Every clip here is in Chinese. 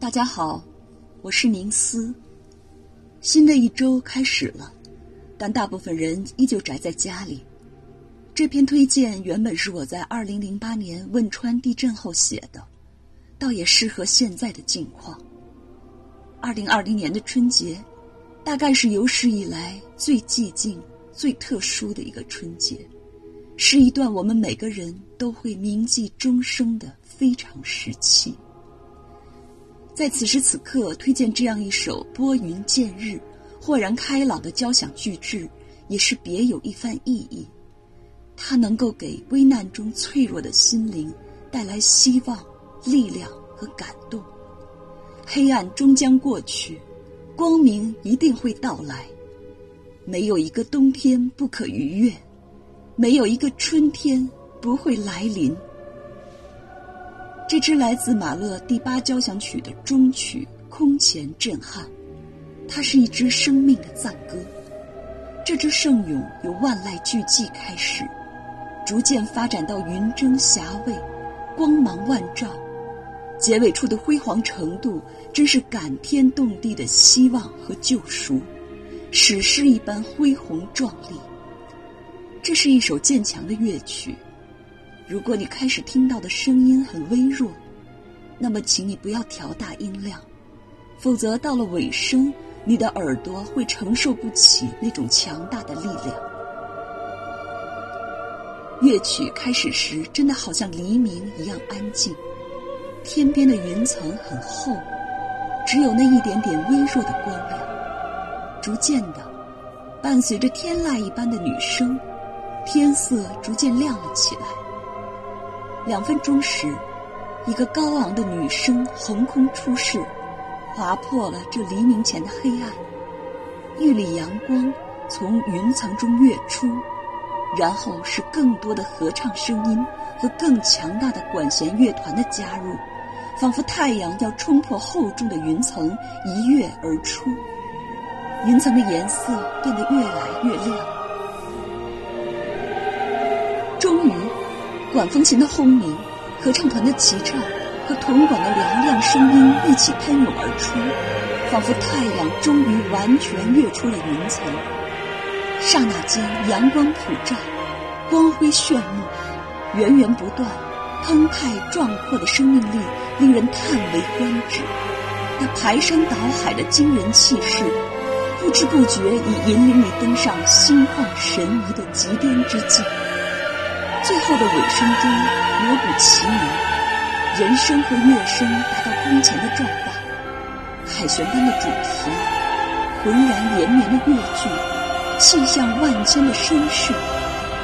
大家好，我是宁思。新的一周开始了，但大部分人依旧宅在家里。这篇推荐原本是我在二零零八年汶川地震后写的，倒也适合现在的境况。二零二零年的春节，大概是有史以来最寂静、最特殊的一个春节，是一段我们每个人都会铭记终生的非常时期。在此时此刻，推荐这样一首拨云见日、豁然开朗的交响巨制，也是别有一番意义。它能够给危难中脆弱的心灵带来希望、力量和感动。黑暗终将过去，光明一定会到来。没有一个冬天不可逾越，没有一个春天不会来临。这支来自马勒第八交响曲的终曲空前震撼，它是一支生命的赞歌。这支圣咏由万籁俱寂开始，逐渐发展到云蒸霞蔚，光芒万丈。结尾处的辉煌程度，真是感天动地的希望和救赎，史诗一般恢宏壮丽。这是一首渐强的乐曲。如果你开始听到的声音很微弱，那么请你不要调大音量，否则到了尾声，你的耳朵会承受不起那种强大的力量。乐曲开始时，真的好像黎明一样安静，天边的云层很厚，只有那一点点微弱的光亮。逐渐的，伴随着天籁一般的女声，天色逐渐亮了起来。两分钟时，一个高昂的女声横空出世，划破了这黎明前的黑暗。一缕阳光从云层中跃出，然后是更多的合唱声音和更强大的管弦乐团的加入，仿佛太阳要冲破厚重的云层一跃而出。云层的颜色变得越来越亮，管风琴的轰鸣，合唱团的齐唱和铜管的嘹亮声音一起喷涌而出，仿佛太阳终于完全跃出了云层。刹那间，阳光普照，光辉炫目，源源不断、澎湃壮阔的生命力令人叹为观止。那排山倒海的惊人气势，不知不觉已引领你登上心旷神怡的极巅之际。最后的尾声中，锣鼓齐鸣，人声和乐声达到空前的壮大，凯旋般的主题，浑然连绵的乐句，气象万千的声势，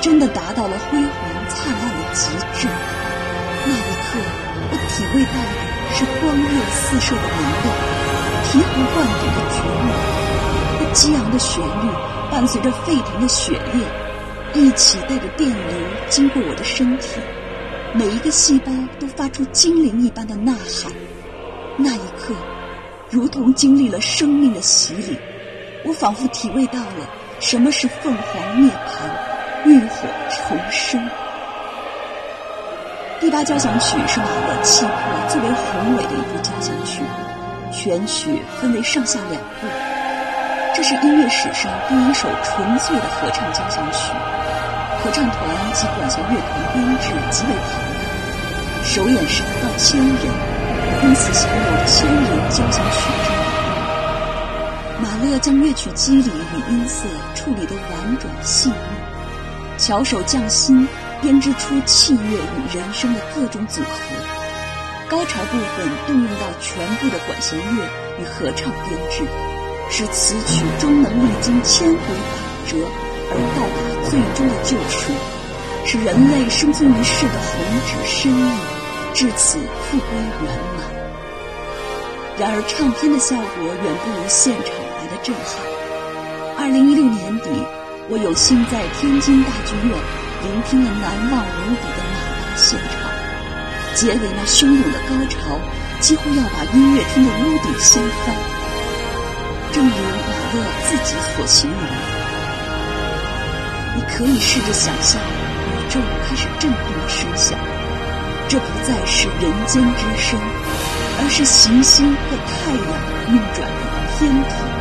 真的达到了辉煌灿烂的极致。那一刻，我体会到的是光热四射的明媚，醍醐灌顶的绝望，那激昂的旋律伴随着沸腾的血液。一起带着电流经过我的身体，每一个细胞都发出精灵一般的呐喊。那一刻，如同经历了生命的洗礼，我仿佛体味到了什么是凤凰涅槃、浴火重生。第八交响曲是马勒气魄最为宏伟的一部交响曲，全曲分为上下两部。这是音乐史上第一首纯粹的合唱交响曲。合唱团及管弦乐团编制极为庞大，首演时达到千人，因此享有“千人交响曲”之誉。马勒将乐曲机理与音色处理得婉转细腻，巧手匠心编织出器乐与人声的各种组合。高潮部分动用到全部的管弦乐与合唱编制，使此曲终能历经千回百折。而到达最终的救赎，使人类生存于世的宏旨深意至此复归圆满。然而，唱片的效果远不如现场来的震撼。二零一六年底，我有幸在天津大剧院聆听了难忘无比的马达现场，结尾那汹涌的高潮几乎要把音乐厅的屋顶掀翻。正如马勒自己所形容。你可以试着想象，宇宙开始震动的声响，这不再是人间之声，而是行星和太阳运转的天体。